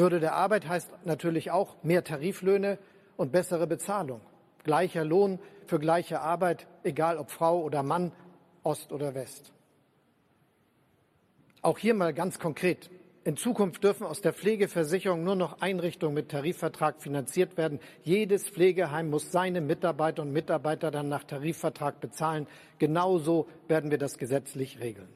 Würde der Arbeit heißt natürlich auch mehr Tariflöhne und bessere Bezahlung. Gleicher Lohn für gleiche Arbeit, egal ob Frau oder Mann, Ost oder West. Auch hier mal ganz konkret. In Zukunft dürfen aus der Pflegeversicherung nur noch Einrichtungen mit Tarifvertrag finanziert werden. Jedes Pflegeheim muss seine Mitarbeiter und Mitarbeiter dann nach Tarifvertrag bezahlen. Genauso werden wir das gesetzlich regeln.